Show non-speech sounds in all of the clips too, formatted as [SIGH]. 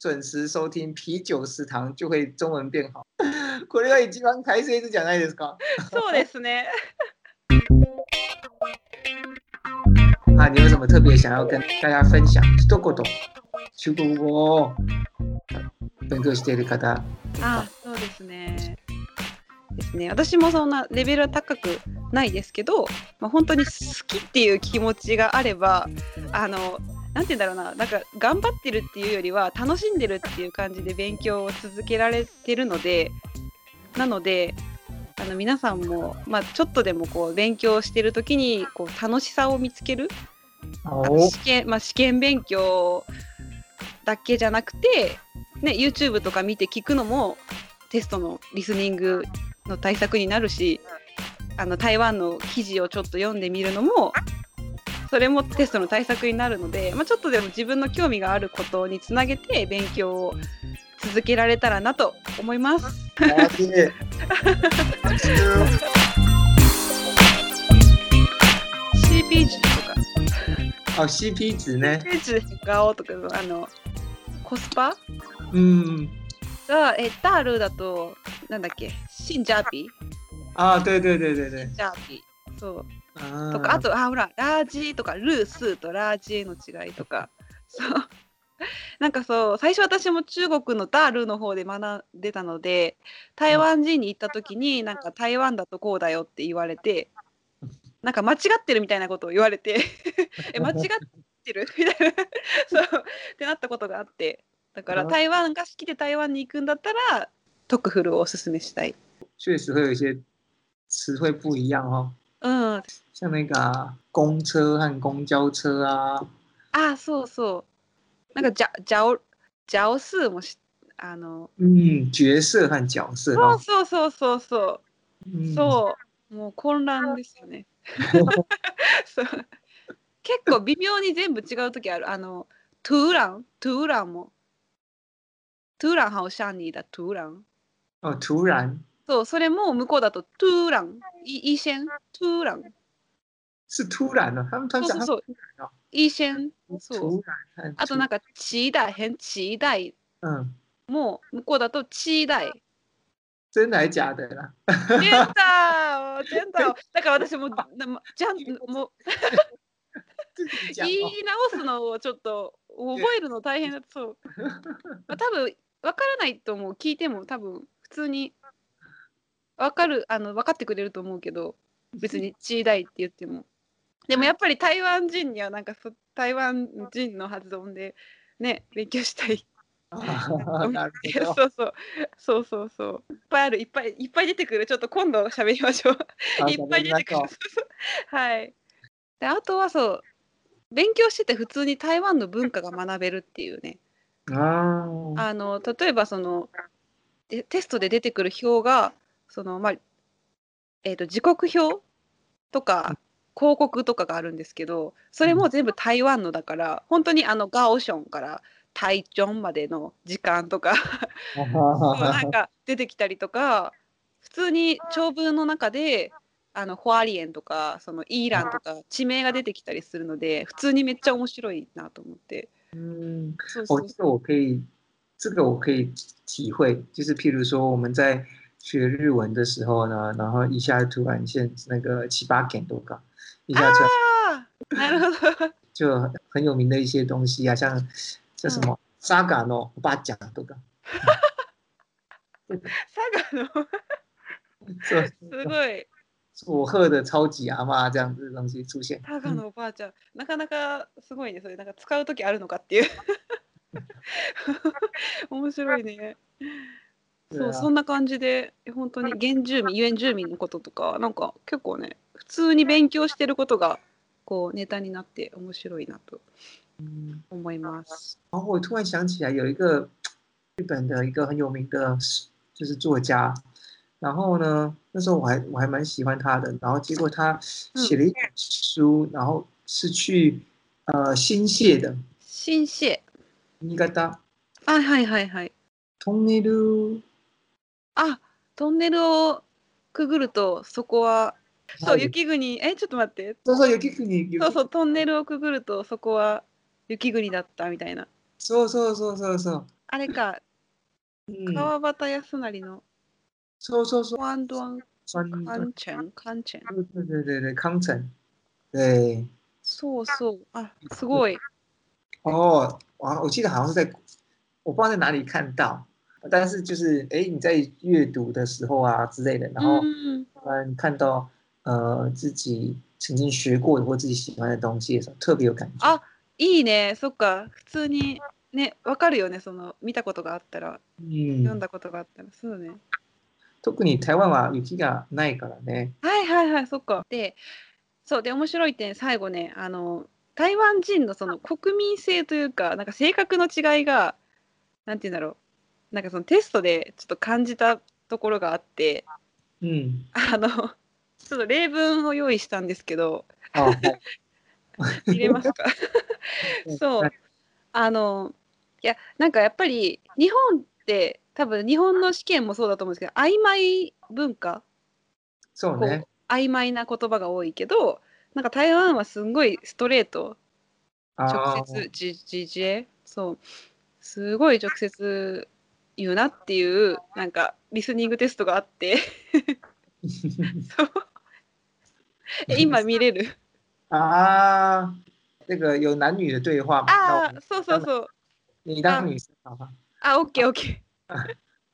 准时收听啤酒食堂，就会中文变好。[LAUGHS] これは一番大切じゃないですか？[LAUGHS] そうですね。[LAUGHS] 啊，你有什么特别想要跟大家分享？一言、中国語を勉強している方。あ、そうですね。ですね。私もそんなレベルは高くないですけど、まあ、本当に好きっていう気持ちがあれば、あの。なんて言うんだろうな、なんか頑張ってるっていうよりは楽しんでるっていう感じで勉強を続けられてるので、なので、あの皆さんも、まあ、ちょっとでもこう勉強してる時にこう楽しさを見つける試験,、まあ、試験勉強だけじゃなくて、ね、YouTube とか見て聞くのもテストのリスニングの対策になるしあの台湾の記事をちょっと読んでみるのもそれもテストの対策になるので、まあ、ちょっとでも自分の興味があることにつなげて勉強を続けられたらなと思います。CP 値とか。あ、CP 値ね。CP 値がとかあのコスパ？うん。が、え、大陆だと、なんだっけ、性价比？あ、对对对对对。性价比。そう。とか、あと、あ、ほら、垃圾とか、ルースとラージの違いとか。そう。[LAUGHS] なんかそう最初私も中国の大陆の方で学んでたので台湾人に行った時になんか台湾だとこうだよって言われてなんか間違ってるみたいなことを言われて [LAUGHS] え間違ってる？みたいな [LAUGHS] そうってなったことがあってだから台湾が好きで台湾に行くんだったらトクフルをおすすめしたい。确实会有一些词汇不一样哦。嗯，像那个公车和公交车啊。あ、そうそう。なんかじゃ角角色もしあの。うん角色和角色そうそうそうそうそう、そう。もう混乱ですよね。[LAUGHS] そう。結構微妙に全部違う時ある。あのトゥーラン。トゥーランも。トゥーラン好像你的突然哦突然。そうそれも向こうだとトゥーラン。一先トゥーラン是突然的他们通常そうそうそう以前そうあとなんか期待変期待うんもう向こうだと期待。真的假的啦。真だ [LAUGHS] 真だだから私もじゃんもう言い直すのをちょっと覚えるの大変だそう、[LAUGHS] まあ、多分わからないと思う。聞いても多分普通にわかるあの分かってくれると思うけど別に「チーダイ」って言ってもでもやっぱり台湾人にはなんか台湾人の発音でね勉強したい。[LAUGHS] そうそう。そうそうそう。いっぱいある。いっぱいいっぱい出てくる。ちょっと今度喋りましょう。いっぱい出てくる。はい。であとはそう勉強してて普通に台湾の文化が学べるっていうね。あの例えばそのテストで出てくる表がそのまあえーと時刻表とか広告とかがあるんですけどそれも全部台湾のだから本当にあのガオションから台中までの時間とかなんか出てきたりとか普通に長文の中であのホアリエンとかそのイーランとか地名が出てきたりするので普通にめっちゃ面白いなと思って。嗯，我这个我可以，这个我可以体会，就是譬如说我们在学日文的时候呢，然后一下突然现那个七八点多个。一下就，[LAUGHS] なるほど。就很有名的一些东西啊，像叫什么沙嘎诺，我爸讲とか。沙嘎诺。[LAUGHS] 是。すごい。佐贺的超级阿妈这样子的东西出现。沙嘎のおばあちゃん、なかなかすごいね、それなんか使う時あるのかっていう。[LAUGHS] 面白いね。 そう、そんな感じで本当に原住民、原住民のこととかなんか結構ね普通に勉強してることがこうネタになって面白いなと思います。然后我突然想起来，有一个日本的一个很有名的，就是作家。然后呢，那时候我还我还蛮喜欢他的。然后结果他写了一本书，然后是去呃新泻的。新泻。新潟。あはいはいはい。トンネル。あトンネルをくぐるとそこはそう、雪国、え、ちょっと待って。そうそう、雪国。そうそう、トンネルをくぐると、そこは雪国だったみたいな。そうそうそうそうそう。あれか、嗯，川端康成の说说说，ワンドワン酸，カンチェン、カンチェン？对对对对，康城，对，そうそう。あ、すごい。哦，哇，我记得好像是在，我不知道在哪里看到，但是就是哎，你在阅读的时候啊之类的，然后うん。嗯看到呃自己曾经学过的或自己喜欢的东西的时候，特别有感觉。あ、いいね。そっか。普通にね、わかるよね。その見たことがあったら、読んうん、だことがあったら。そうね。特に台湾は雪がないからね。はいはいはい、そっか。で、そうで面白い点最後ね、あの台湾人のその国民性というか、なんか性格の違いが、なんて言うんだろう。なんかそのテストでちょっと感じたところがあって、うん。あのちょっと例文を用意したんですけど、あ、はい。[LAUGHS] 入れますか？[LAUGHS] そう。あのいやなんかやっぱり日本って多分日本の試験もそうだと思うんですけど曖昧文化？こそうねう。曖昧な言葉が多いけどなんか台湾はすんごいストレートあ直接じじじえ？そうすごい直接言うなっていうなんかリスニングテストがあって。[LAUGHS] そう。え今見れる？啊，那个有男女的对话嘛？那我们ああそうそう。そう你当女生好吧？あオッケーオッケ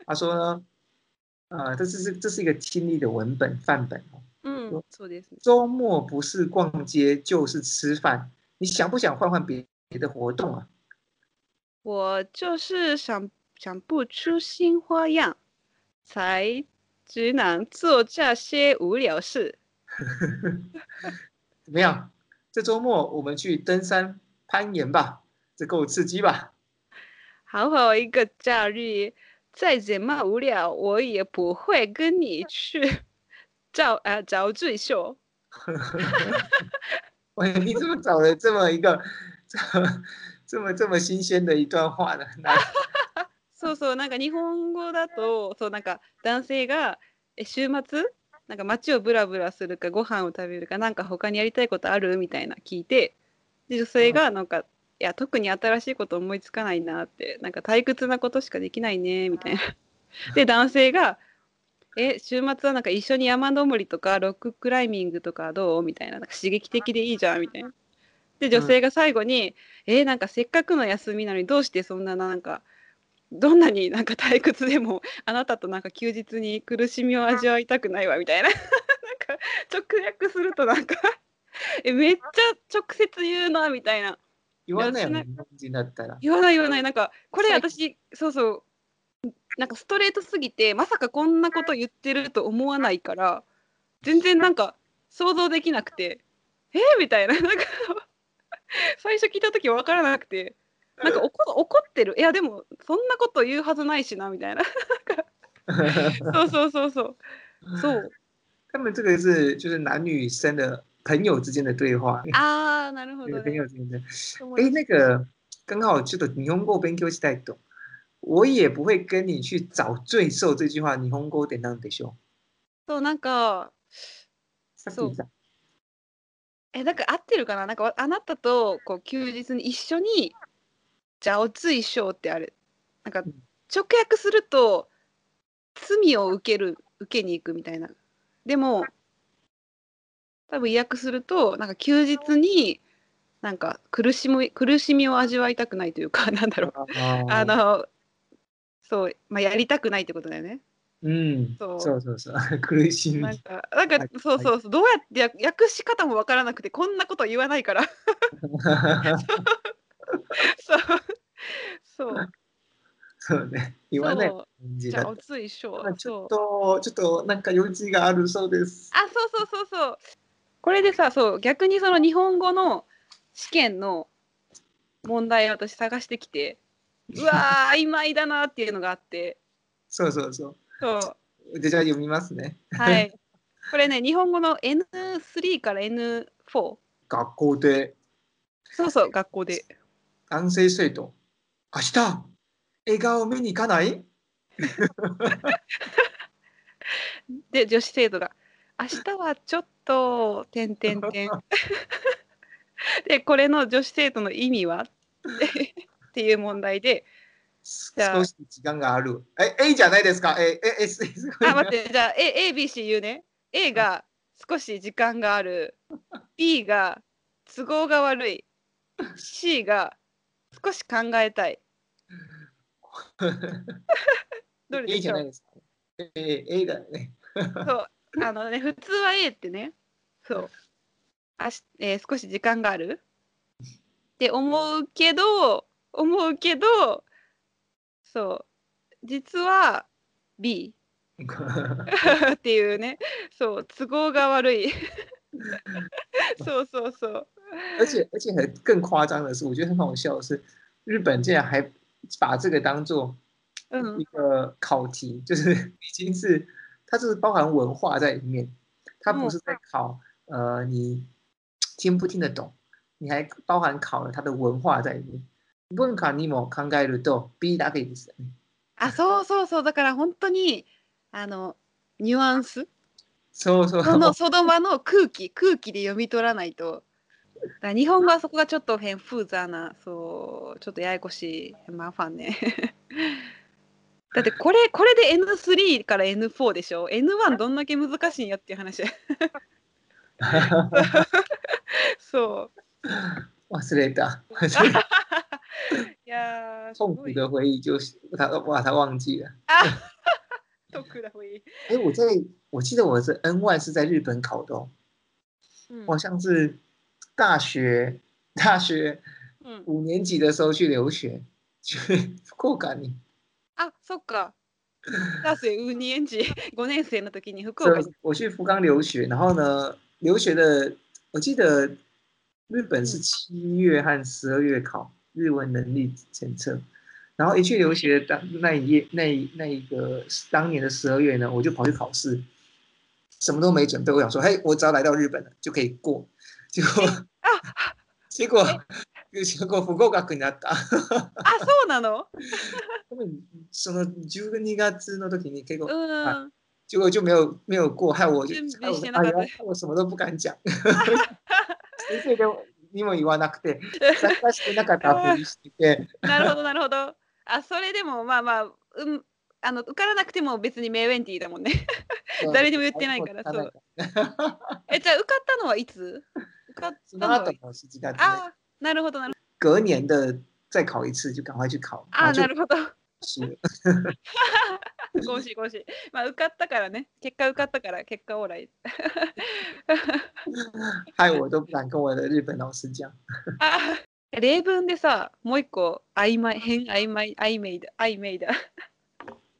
他说呢，呃，这是这是一个听力的文本范本哦。ーうんそうです。ね周末不是逛街就是吃饭，你想不想换换别别的活动啊？我就是想想不出新花样，才只能做这些无聊事。[LAUGHS] 怎么样？这周末我们去登山攀岩吧，这够刺激吧？好好一个假日，再怎么无聊，我也不会跟你去 [LAUGHS] 找啊找罪受。[LAUGHS] 喂，你怎么找了这么一个这么这么这么新鲜的一段话呢？那そうそうなんか日本語だとそうなんか男性がえ週末なんか街をブラブラするかご飯を食べるかなんか他にやりたいことあるみたいな聞いてで女性がなんかいや特に新しいこと思いつかないなってなんか退屈なことしかできないねみたいな。[LAUGHS] で男性がえ週末はなんか一緒に山登りとかロッククライミングとかどう？みたいななんか刺激的でいいじゃんみたいな。で女性が最後に、えなんかせっかくの休みなのにどうしてそんななんかどんなになんか退屈でも [LAUGHS] あなたとなんか休日に苦しみを味わいたくないわみたいな。[LAUGHS] なんか直訳するとなんか [LAUGHS] えめっちゃ直接言うなみたいな。言わないよね、日だったら。言わない言わない。なんかこれ最私そうそう。なんかストレートすぎてまさかこんなこと言ってると思わないから全然なんか想像できなくて。えー、みたいな。なんか最初聞いた時分からなくてなんか怒怒ってる。いやでもそんなこと言うはずないしなみたいな。[LAUGHS] そうそうそうそう。そう。他们这个是就是男女生的朋友之间的对话，あーなるほ对どね。朋友之间的。友哎，那个刚好ちょっと日本語勉強したいと。我也不会跟你去找罪受这句话，日本語で何でしょそうなんかう？さっき言った。えなんか合ってるかな？なんかわあなたとこう休日に一緒に「じゃおついしょう」ってある。なんかうん。直訳すると罪を受ける受けに行くみたいな。でも多分訳するとなんか休日になんか苦しみ苦しみを味わいたくないというか [LAUGHS] なんだろう。ああのそう、まあ、やりたくないってことだよね。うん、そう。そうそうそう。[LAUGHS] 苦しみ。なんかなんかはい。そうそうそう。どうやって訳訳し方もわからなくてこんなこと言わないから [LAUGHS] [LAUGHS] そう。そう。そうね、言わない感じだと。じゃあおついしちょっとちょっとなんか余地があるそうです。あそうそうそうそう。これでさそう逆にその日本語の試験の問題を私探してきて [LAUGHS] うわー曖昧だなっていうのがあって。そうそうそう。そう。でじゃあ読みますね。はい。[LAUGHS] これね日本語の N3 から N4 学校で。そうそう学校で男性生徒、明日映画を見に行かない？で女子生徒が「明日はちょっと」てんてんてん [LAUGHS] でこれの女子生徒の意味は？っていう問題で少し時間がある。え、A じゃないですか？え、え、S、S。あ、待って、じゃあ、A、A、B、C 言うね。A が少し時間がある。B が都合が悪い。C が少し考えたい。[LAUGHS] どれで A じしょゃないうですか A、A だよね。[LAUGHS] そう。あのね、普通は A ってね、そう。あしえー少し時間があるって思うけど、思うけど、そう。実は B [LAUGHS] っていうね、そう、都合が悪い。そうそうそう。而且而且很更夸张的是，我觉得很好笑的是，日本竟然还把这个当做うん一。个考题，就是[LAUGHS] 已经是它是包含文化在里面，它不是在考呃你听不听得懂，你还包含考了它的文化在里面。文化にも考えると B だけですよね。あ、そうそうそう。だから本当に、あの、ニュアンスそうそう。そのその場の空気、空気で読み取らないと。 だ日本語はそこがちょっと変風雑な、そう、ちょっとややこしい、マファンね。[LAUGHS] だってこれ、これで N3 から N4 でしょ ?N1 どんだけ難しいんやっていう話。[LAUGHS] そう。忘れた。[LAUGHS] いや痛。苦的回忆就是他我把它忘记了。あ得だほい。哎，我在我记得我是 N one 是在日本考的哦，うん我好像是大学[LAUGHS] 大学うん五年级的时候去留学，去福岡に。あ、そっか。大学ウニエンジ5年生の時に福所岡に。以我去福冈留学，然后呢，留学的我记得日本是嗯七月和十二月考日文能力检测，然后一去留学当那一夜那一那一个当年的十二月呢，我就跑去考试，什么都没准备，我想说，嘿，我只要来到日本了就可以过， 结果结果结果不合格になった。あ、そうなの？その12月の時に結構うん。结果就没有没有过，害我就害我してなかった哎呀害我什么都不敢讲。先生にも言わなくて、参加してなかったふりしてて、なるほど、なるほど。あ、それでもまあまあ、うん、あの受からなくても別にメイウェンティーだもんね。誰にも言ってないからそうえ、じゃあ受かったのはいつ？受かったそのはの後の7月ね、あ、なるほど、なる隔年的再考一次，就赶快去考，然あ、后就なるほど。输了。ゴシゴシ。まあ受かったからね。結果受かったから結果オーライ。害我都不敢跟我的日本老师讲。あ例文でさ、もう一個曖昧、変曖昧、曖昧だ、曖昧だ。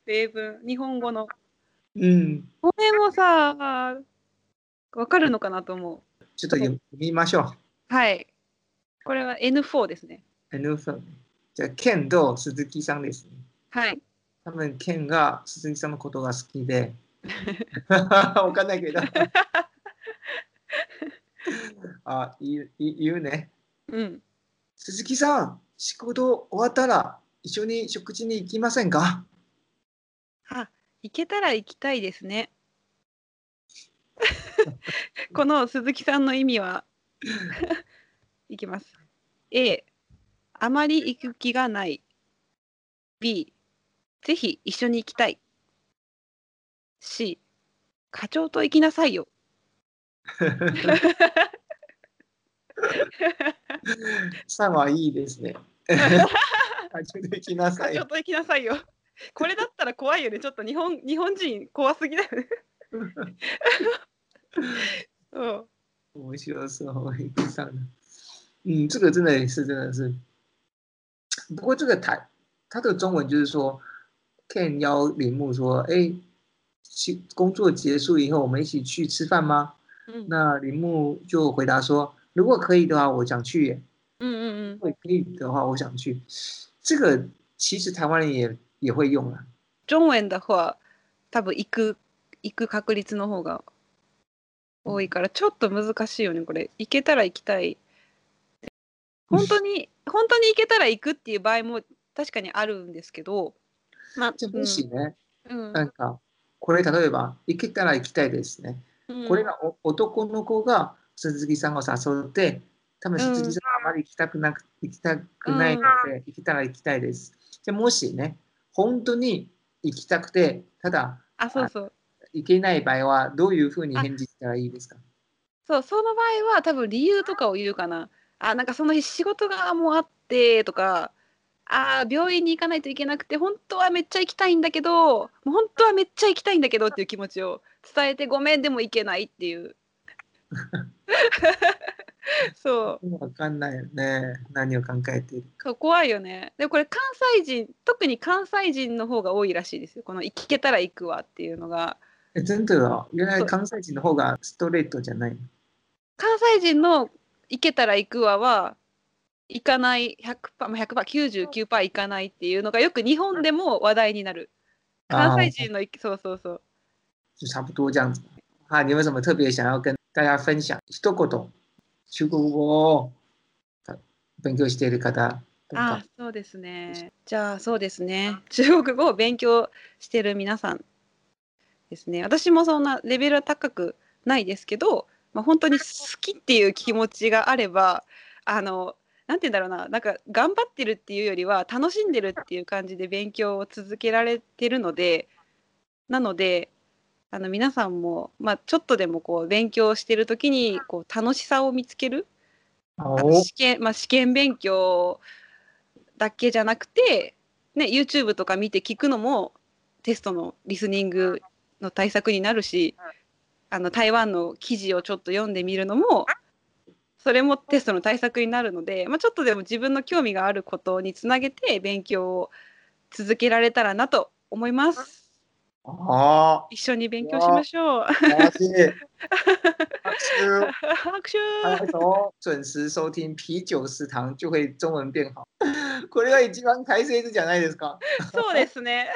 例文、日本語の。うん、これもさ、わかるのかなと思う。ちょっと読みましょう。はい。これは N4 ですね。N 分。じゃあ、剣と鈴木さんですね。はい。多分剣が鈴木さんのことが好きで、[LAUGHS] [LAUGHS] わかんないけど。[LAUGHS] あ、言うね。うん。鈴木さん、仕事終わったら一緒に食事に行きませんか？あ、行けたら行きたいですね。[LAUGHS] この鈴木さんの意味は？[LAUGHS] いきます。A、あまり行く気がない。B、ぜひ一緒に行きたい。C、課長と行きなさいよ。3はいいですね。あちょっと行きなさい課長。と行きなさいよ。これだったら怖いよね。ちょっと日本日本人怖すぎだよね。[LAUGHS] うん。面白そう，一个上的。嗯，这个真的也是，真的是。不过这个台，它的中文就是说，Ken 邀铃木说：“哎，去工作结束以后，我们一起去吃饭吗？”うん那铃木就回答说：“如果可以的话，我想去耶。うんうんうん如。果可以的话，我想去。”这个其实台湾人也也会用啊。ジョンウェンだ方は多分行く行く確率の方が 多いからちょっと難しいよねこれ。行けたら行きたい。本当に本当に行けたら行くっていう場合も確かにあるんですけどまあじゃあもしね、うん。なんかこれ例えば行けたら行きたいですね。うん。これがお男の子が鈴木さんを誘って、多分鈴木さんはあまり行きたくなく、行きたくないので、行けたら行きたいです。じゃあもしね、本当に行きたくて、ただ、あ、そうそう。行けない場合はどういうふうに返事したらいいですか？そう、その場合は多分理由とかを言うかな。あ、なんかその日仕事がもうあってとか、あ病院に行かないといけなくて本当はめっちゃ行きたいんだけどもう本当はめっちゃ行きたいんだけどっていう気持ちを伝えてごめんでも行けないっていう。[LAUGHS] そう。わかんないよね。何を考えているそう怖いよね。でもこれ関西人特に関西人の方が多いらしいですよ。この行けたら行くわっていうのがえ真的哦原来関西人の方がストレートじゃない関西人の行けたら行くわは行かない100%、100%、99%行かないっていうのがよく日本でも話題になる。関西人の、そうそうそう。就差不多这样子。啊，你有什么特别想要跟大家分享？一言、中国語を勉強している方。あ、そうですね。じゃあ、そうですね。中国語を勉強している皆さんですね。私もそんなレベルは高くないですけど、まあ、本当に好きっていう気持ちがあれば、あの、なんて言うんだろうななんか頑張ってるっていうよりは楽しんでるっていう感じで勉強を続けられてるのでなのであの皆さんも、まあ、ちょっとでもこう勉強してる時にこう楽しさを見つける試験,、まあ、試験勉強だけじゃなくて、ね、YouTube とか見て聞くのもテストのリスニングの対策になるしあの台湾の記事をちょっと読んでみるのもそれもテストの対策になるので、まあ、ちょっとでも自分の興味があることにつなげて勉強を続けられたらなと思います。あ一緒に勉強しましょう。拍手！拍手！準時收聽啤酒食堂就會中文變好。これは一番大切じゃないですか。そうですね。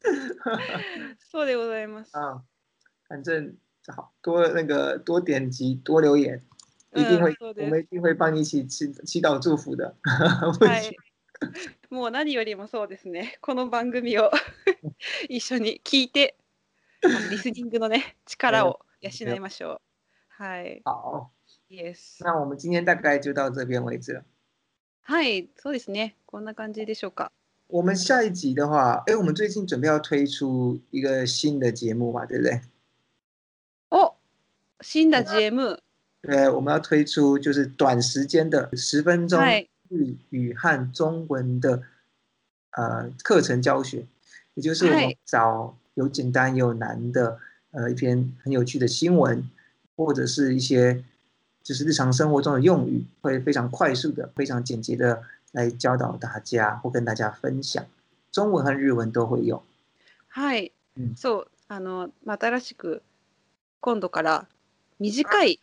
[LAUGHS] そうでございます。[LAUGHS] 啊，反正好多那个多点击多留言。一定会、うん、我们一定会帮你祈祈祈祷祝福的。はい。[LAUGHS] もう何よりもそうですね。この番組を一緒に聞いて、リスニングのね力を養いましょう。はい。好。Yes。那我们今天大概就到这边为止了。はい、そうですね。こんな感じでしょうか。我们下一集的话，哎，我们最近准备要推出一个新的节目嘛，对不对？哦，新的节目。对，我们要推出就是短时间的十分钟日语和中文的呃课程教学，也就是我们找有简单有难的呃一篇很有趣的新闻，或者是一些就是日常生活中的用语，会非常快速的、非常简洁的来教导大家或跟大家分享，中文和日文都会有。はい、そう。あの新しく今度から短い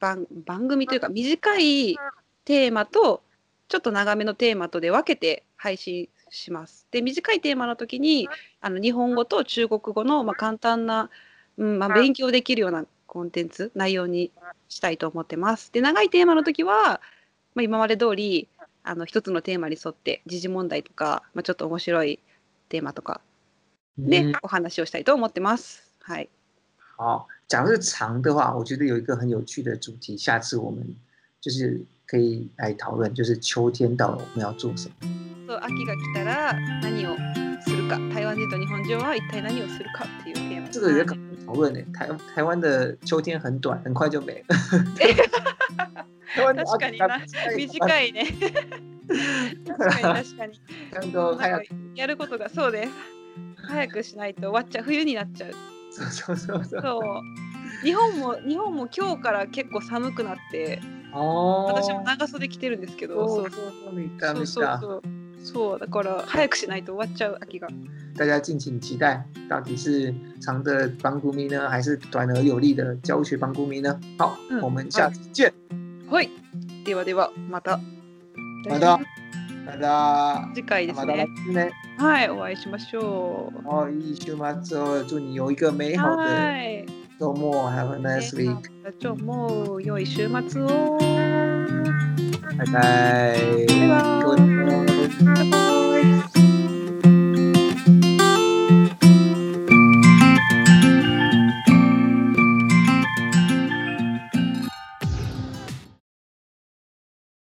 番番組というか短いテーマとちょっと長めのテーマとで分けて配信します。で短いテーマの時にあの日本語と中国語の、まあ、簡単な、うんまあ、勉強できるようなコンテンツ内容にしたいと思ってます。で長いテーマの時は、まあ、今まで通りあの一つのテーマに沿って時事問題とか、まあ、ちょっと面白いテーマとかで、お話をしたいと思ってます。はい。好，假如是长的话，我觉得有一个很有趣的主题，下次我们就是可以来讨论，就是秋天到了我们要做什么。そう、秋が来たら何をするか、台湾人と日本人は一体何をするかっていう。这个也可能讨论呢。台台湾的秋天很短，很快就没了。[LAUGHS] 確かにな、短いね。確かに確かに。ちゃんと早くやることがそうです。早くしないと終わっちゃう、冬になっちゃう。そうそうそうそう日本も日本も今日から結構寒くなって私も長袖着てるんですけどそうそうそうそうそうだから早くしないと終わっちゃう秋が大家敬请期待到底是长的帮古咪呢还是短而有力的教学帮古咪呢好、うん、我们下次见はいではではまたまたまた次回ですね。ねはい、お会いしましょう。哦，いい週末を祝你有一个美好的周末。Have a nice week。周末良い週末を。拜拜。拜拜。